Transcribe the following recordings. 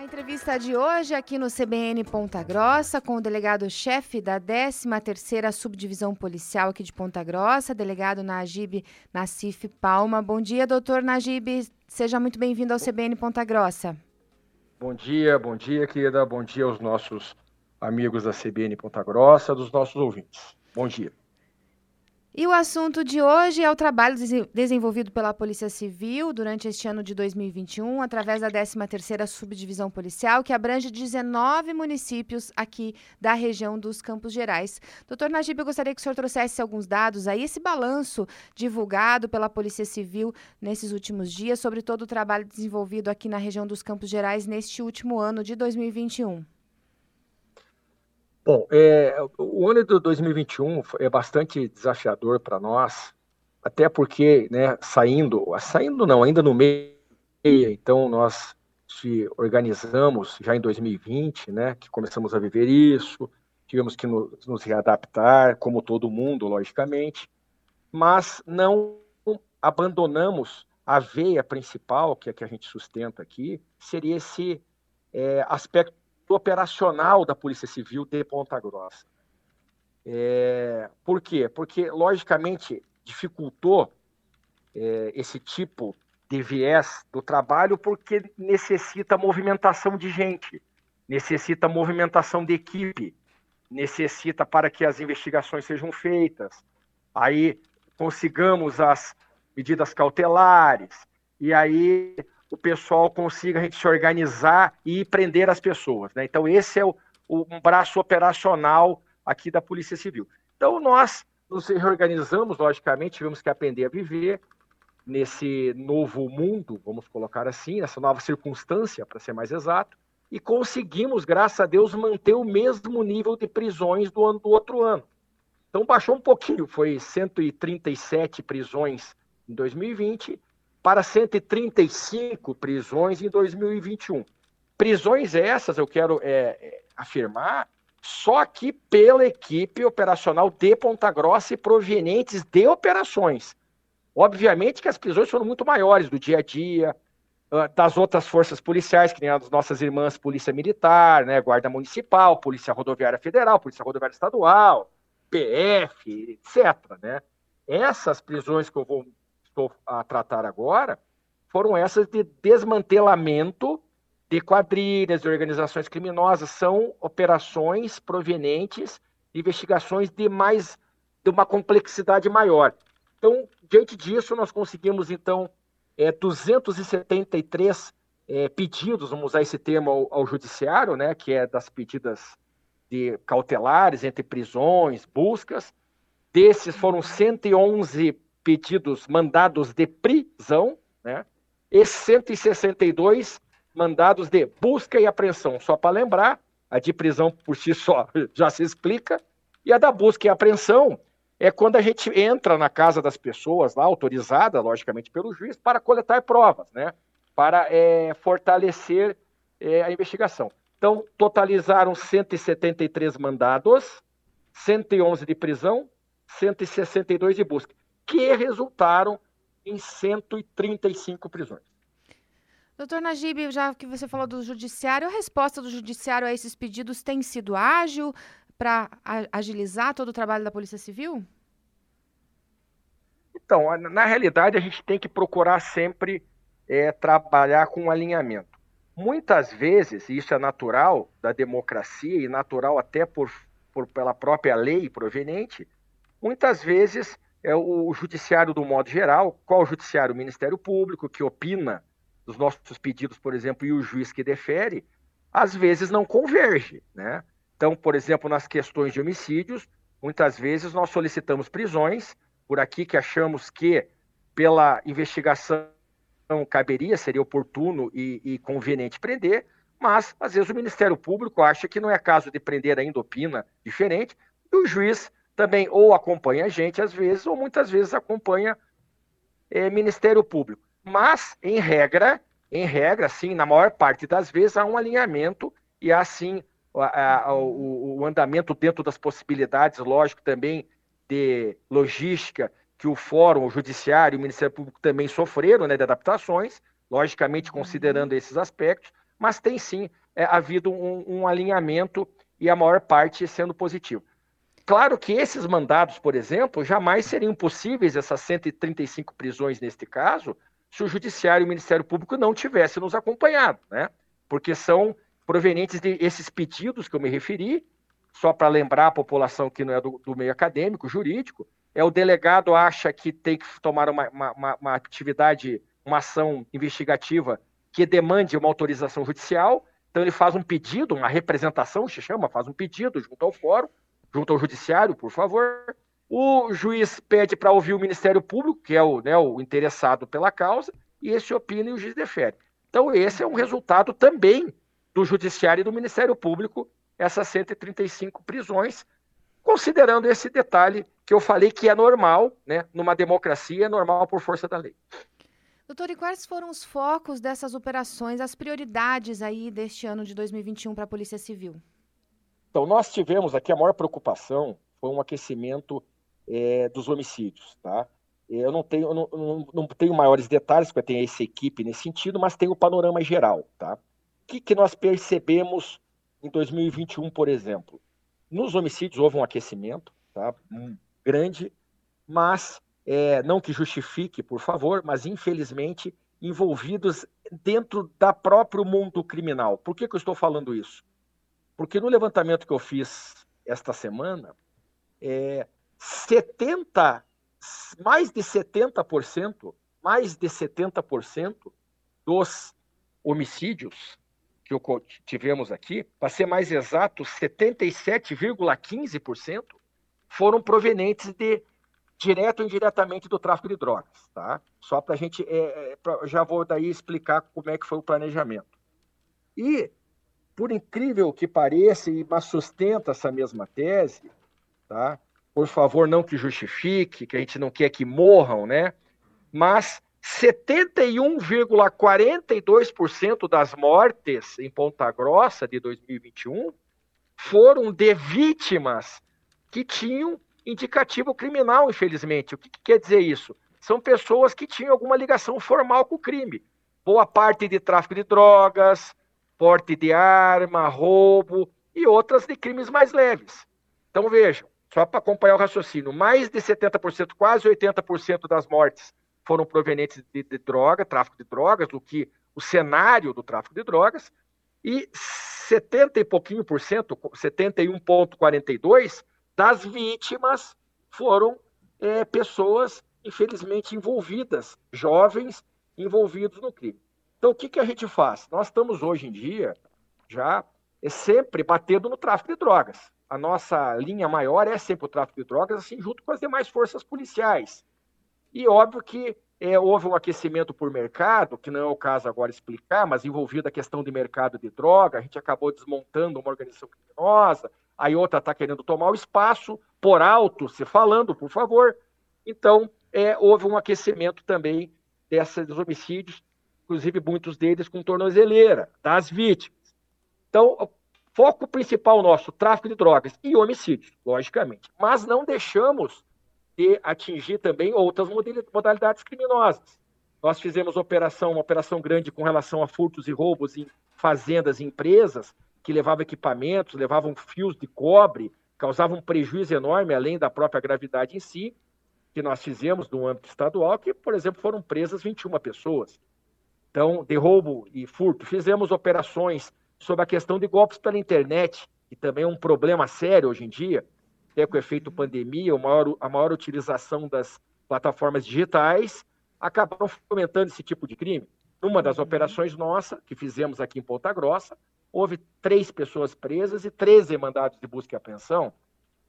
A entrevista de hoje aqui no CBN Ponta Grossa com o delegado-chefe da 13ª Subdivisão Policial aqui de Ponta Grossa, delegado Najib Nassif Palma. Bom dia, doutor Najib. Seja muito bem-vindo ao CBN Ponta Grossa. Bom dia, bom dia, querida. Bom dia aos nossos amigos da CBN Ponta Grossa, dos nossos ouvintes. Bom dia. E o assunto de hoje é o trabalho desenvolvido pela Polícia Civil durante este ano de 2021, através da 13ª Subdivisão Policial, que abrange 19 municípios aqui da região dos Campos Gerais. Doutor Najib, eu gostaria que o senhor trouxesse alguns dados aí, esse balanço divulgado pela Polícia Civil nesses últimos dias sobre todo o trabalho desenvolvido aqui na região dos Campos Gerais neste último ano de 2021. Bom, é, o ano de 2021 é bastante desafiador para nós, até porque, né, saindo, saindo não, ainda no meio, então nós se organizamos já em 2020, né, que começamos a viver isso, tivemos que nos, nos readaptar, como todo mundo, logicamente, mas não abandonamos a veia principal, que é que a gente sustenta aqui, seria esse é, aspecto operacional da Polícia Civil de Ponta Grossa. É, por quê? Porque, logicamente, dificultou é, esse tipo de viés do trabalho porque necessita movimentação de gente, necessita movimentação de equipe, necessita para que as investigações sejam feitas. Aí consigamos as medidas cautelares, e aí o pessoal consiga a gente se organizar e prender as pessoas. Né? Então, esse é o, o, um braço operacional aqui da Polícia Civil. Então, nós nos reorganizamos, logicamente, tivemos que aprender a viver nesse novo mundo, vamos colocar assim, nessa nova circunstância, para ser mais exato, e conseguimos, graças a Deus, manter o mesmo nível de prisões do, ano, do outro ano. Então, baixou um pouquinho, foi 137 prisões em 2020 para 135 prisões em 2021. Prisões essas, eu quero é, é, afirmar, só aqui pela equipe operacional de Ponta Grossa e provenientes de operações. Obviamente que as prisões foram muito maiores do dia a dia, ah, das outras forças policiais, que nem as nossas irmãs Polícia Militar, né, Guarda Municipal, Polícia Rodoviária Federal, Polícia Rodoviária Estadual, PF, etc. Né? Essas prisões que eu vou estou a tratar agora foram essas de desmantelamento de quadrilhas, de organizações criminosas, são operações provenientes de investigações de mais de uma complexidade maior. Então, diante disso, nós conseguimos então é, 273 é, pedidos, vamos usar esse termo ao, ao, judiciário, né, que é das pedidas de cautelares entre prisões, buscas. Desses foram 111 pedidos mandados de prisão, né? E 162 mandados de busca e apreensão. Só para lembrar, a de prisão por si só já se explica, e a da busca e apreensão é quando a gente entra na casa das pessoas, lá, autorizada, logicamente, pelo juiz, para coletar provas, né? Para é, fortalecer é, a investigação. Então, totalizaram 173 mandados, 111 de prisão, 162 de busca que resultaram em 135 prisões. Doutor Najib, já que você falou do judiciário, a resposta do judiciário a esses pedidos tem sido ágil para agilizar todo o trabalho da Polícia Civil? Então, na realidade, a gente tem que procurar sempre é, trabalhar com um alinhamento. Muitas vezes, isso é natural da democracia e natural até por, por pela própria lei proveniente, muitas vezes é o judiciário do modo geral. Qual o judiciário? O Ministério Público, que opina dos nossos pedidos, por exemplo, e o juiz que defere, às vezes não converge, né? Então, por exemplo, nas questões de homicídios, muitas vezes nós solicitamos prisões, por aqui que achamos que pela investigação caberia, seria oportuno e, e conveniente prender, mas às vezes o Ministério Público acha que não é caso de prender ainda, opina diferente, e o juiz também ou acompanha a gente às vezes, ou muitas vezes acompanha é, Ministério Público. Mas, em regra, em regra, sim, na maior parte das vezes há um alinhamento e há sim a, a, o, o andamento dentro das possibilidades, lógico, também de logística que o Fórum, o Judiciário e o Ministério Público também sofreram né, de adaptações, logicamente considerando esses aspectos, mas tem sim é, havido um, um alinhamento e a maior parte sendo positivo. Claro que esses mandados, por exemplo, jamais seriam possíveis, essas 135 prisões neste caso, se o Judiciário e o Ministério Público não tivessem nos acompanhado, né? Porque são provenientes desses pedidos que eu me referi, só para lembrar a população que não é do, do, meio acadêmico, jurídico, é o delegado acha que tem que tomar uma, uma, uma atividade, uma ação investigativa que demande uma autorização judicial, então ele faz um pedido, uma representação, se chama, faz um pedido junto ao fórum, junto ao judiciário, por favor. O juiz pede para ouvir o Ministério Público, que é o, né, o interessado pela causa, e esse opina e o juiz defere. Então, esse é um resultado também do Judiciário e do Ministério Público, essas 135 prisões, considerando esse detalhe que eu falei que é normal, né? Numa democracia é normal por força da lei. Doutor, e quais foram os focos dessas operações, as prioridades aí deste ano de 2021 para a Polícia Civil? Então, nós tivemos aqui a maior preocupação foi um aquecimento é, dos homicídios, tá? Eu não tenho, não, não, não, tenho maiores detalhes, porque eu tenho essa equipe nesse sentido, mas tem o panorama geral, tá? O que, que nós percebemos em 2021, por exemplo? Nos homicídios houve um aquecimento, tá? Um grande, mas é, não que justifique, por favor, mas infelizmente envolvidos dentro da próprio mundo criminal. Por que, que eu estou falando isso? Porque no levantamento que eu fiz esta semana, é, 70, mais de 70%, mais de 70% dos homicídios que tivemos aqui, para ser mais exato, 77,15% foram provenientes de direto ou indiretamente do tráfico de drogas, tá? Só para a gente, é, é, pra, já vou daí explicar como é que foi o planejamento. E, por incrível que pareça, mas sustenta essa mesma tese, tá? Por favor, não que justifique, que a gente não quer que morram, né? Mas 71,42% das mortes em Ponta Grossa de 2021 foram de vítimas que tinham indicativo criminal, infelizmente. O que, que, quer dizer isso? São pessoas que tinham alguma ligação formal com o crime. Boa parte de tráfico de drogas, porte de arma, roubo e outras de crimes mais leves. Então vejam, só para acompanhar o raciocínio, mais de 70%, quase 80% das mortes foram provenientes de, de, droga, tráfico de drogas, do que o cenário do tráfico de drogas, e 70 e pouquinho por cento, 71,42 das vítimas foram é, pessoas, infelizmente, envolvidas, jovens envolvidos no crime. Então, o que, que a gente faz? Nós estamos hoje em dia já é sempre batendo no tráfico de drogas a nossa linha maior é sempre o tráfico de drogas, assim, junto com as demais forças policiais. E óbvio que é, houve um aquecimento por mercado, que não é o caso agora explicar, mas envolvido a questão de mercado de droga, a gente acabou desmontando uma organização criminosa, aí outra está querendo tomar o espaço, por alto, se falando, por favor. Então, é, houve um aquecimento também desses homicídios, inclusive muitos deles com tornozeleira, das vítimas. Então, Foco principal nosso, tráfico de drogas e homicídios, logicamente. Mas não deixamos de atingir também outras modalidades criminosas. Nós fizemos operação, uma operação grande com relação a furtos e roubos em fazendas e empresas que levavam equipamentos, levavam fios de cobre, causavam um prejuízo enorme, além da própria gravidade em si, que nós fizemos no âmbito estadual, que, por exemplo, foram presas 21 pessoas. Então, de roubo e furto. Fizemos operações sobre a questão de golpes pela internet, que também é um problema sério hoje em dia, até com o efeito pandemia, maior, a maior utilização das plataformas digitais, acabaram fomentando esse tipo de crime. Numa das operações nossa, que fizemos aqui em Ponta Grossa, houve três pessoas presas e 13 mandados de busca e apreensão.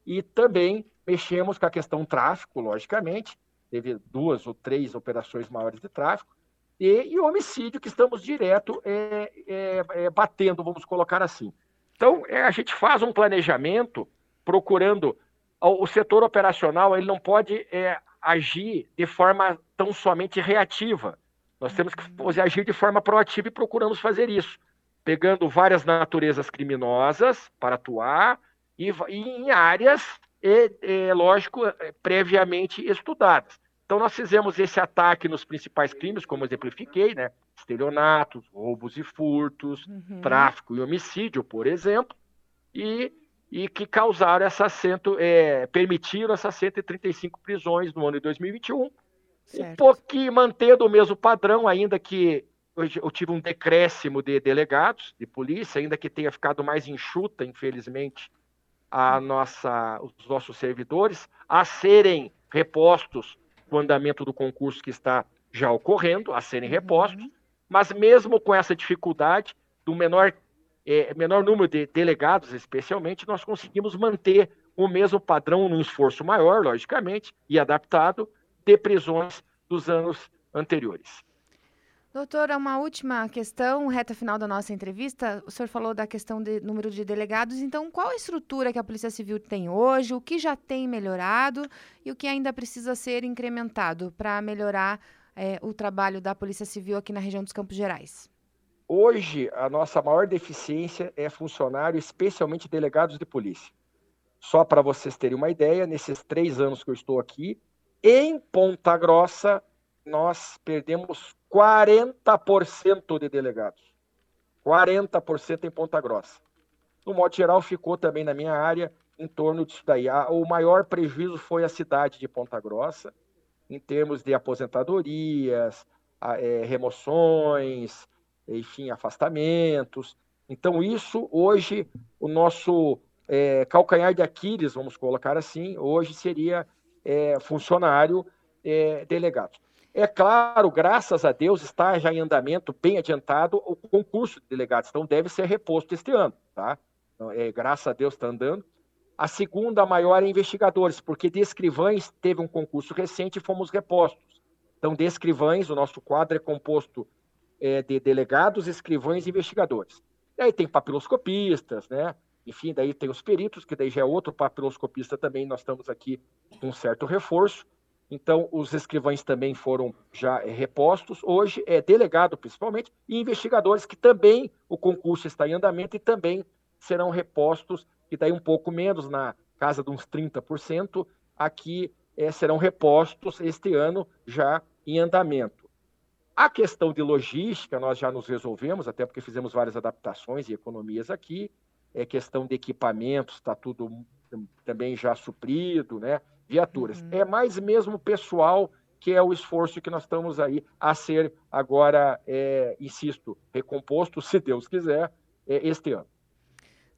E também mexemos com a questão tráfico, logicamente, teve duas ou três operações maiores de tráfico, e, e homicídio, que estamos direto é, é, é, batendo, vamos colocar assim. Então, é, a gente faz um planejamento procurando. O, setor operacional ele não pode é, agir de forma tão somente reativa. Nós temos que fazer, agir de forma proativa e procuramos fazer isso, pegando várias naturezas criminosas para atuar e, e em áreas, é, lógico, previamente estudadas. Então nós fizemos esse ataque nos principais crimes, como exemplifiquei, né? Estelionatos, roubos e furtos, uhum. tráfico e homicídio, por exemplo, e, e que causaram essa cento, é, permitiram essas 135 prisões no ano de 2021. Certo. Um pouquinho mantendo o mesmo padrão, ainda que eu tive um decréscimo de delegados de polícia, ainda que tenha ficado mais enxuta, infelizmente, a nossa, os nossos servidores, a serem repostos o andamento do concurso que está já ocorrendo, a serem uhum. repostos, mas mesmo com essa dificuldade do menor, é, menor número de delegados, especialmente, nós conseguimos manter o mesmo padrão num esforço maior, logicamente, e adaptado, de prisões dos anos anteriores. Doutora, uma última questão, reta final da nossa entrevista. O senhor falou da questão de número de delegados, então qual a estrutura que a Polícia Civil tem hoje, o que já tem melhorado e o que ainda precisa ser incrementado para melhorar é, o trabalho da Polícia Civil aqui na região dos Campos Gerais? Hoje, a nossa maior deficiência é funcionário, especialmente delegados de polícia. Só para vocês terem uma ideia, nesses três anos que eu estou aqui, em Ponta Grossa, nós perdemos 40% de delegados. 40% em Ponta Grossa. No modo geral, ficou também na minha área em torno disso daí. O maior prejuízo foi a cidade de Ponta Grossa, em termos de aposentadorias, é, remoções, enfim, afastamentos. Então, isso hoje, o nosso é, calcanhar de Aquiles, vamos colocar assim, hoje seria é, funcionário é, delegado. É claro, graças a Deus, está já em andamento, bem adiantado, o concurso de delegados, então deve ser reposto este ano, tá? Então, é, graças a Deus está andando. A segunda maior é investigadores, porque de escrivães teve um concurso recente e fomos repostos. Então, de escrivães, o nosso quadro é composto é, de delegados, escrivães e investigadores. E aí tem papiloscopistas, né? Enfim, daí tem os peritos, que daí já é outro papiloscopista também, nós estamos aqui com um certo reforço. Então, os escrivães também foram já é, repostos. Hoje é delegado, principalmente, e investigadores, que também o concurso está em andamento e também serão repostos, e daí um pouco menos, na casa de uns 30%, aqui é, serão repostos este ano já em andamento. A questão de logística, nós já nos resolvemos, até porque fizemos várias adaptações e economias aqui. É questão de equipamentos, está tudo também já suprido, né? Viaturas. Uhum. É mais mesmo pessoal que é o esforço que nós estamos aí a ser agora, é, insisto, recomposto, se Deus quiser, é, este ano.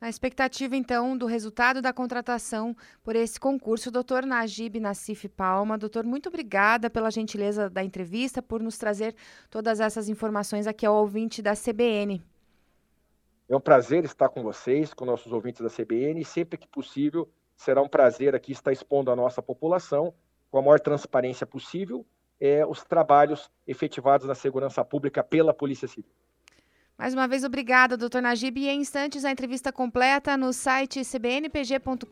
Na expectativa, então, do resultado da contratação por esse concurso, doutor Najib Nassif Palma. Doutor, muito obrigada pela gentileza da entrevista, por nos trazer todas essas informações aqui ao ouvinte da CBN. É um prazer estar com vocês, com nossos ouvintes da CBN, e sempre que possível será um prazer aqui estar expondo à nossa população, com a maior transparência possível, é, os trabalhos efetivados na segurança pública pela Polícia Civil. Mais uma vez, obrigada, doutor Najib. E em instantes, a entrevista completa no site cbnpg.com.br.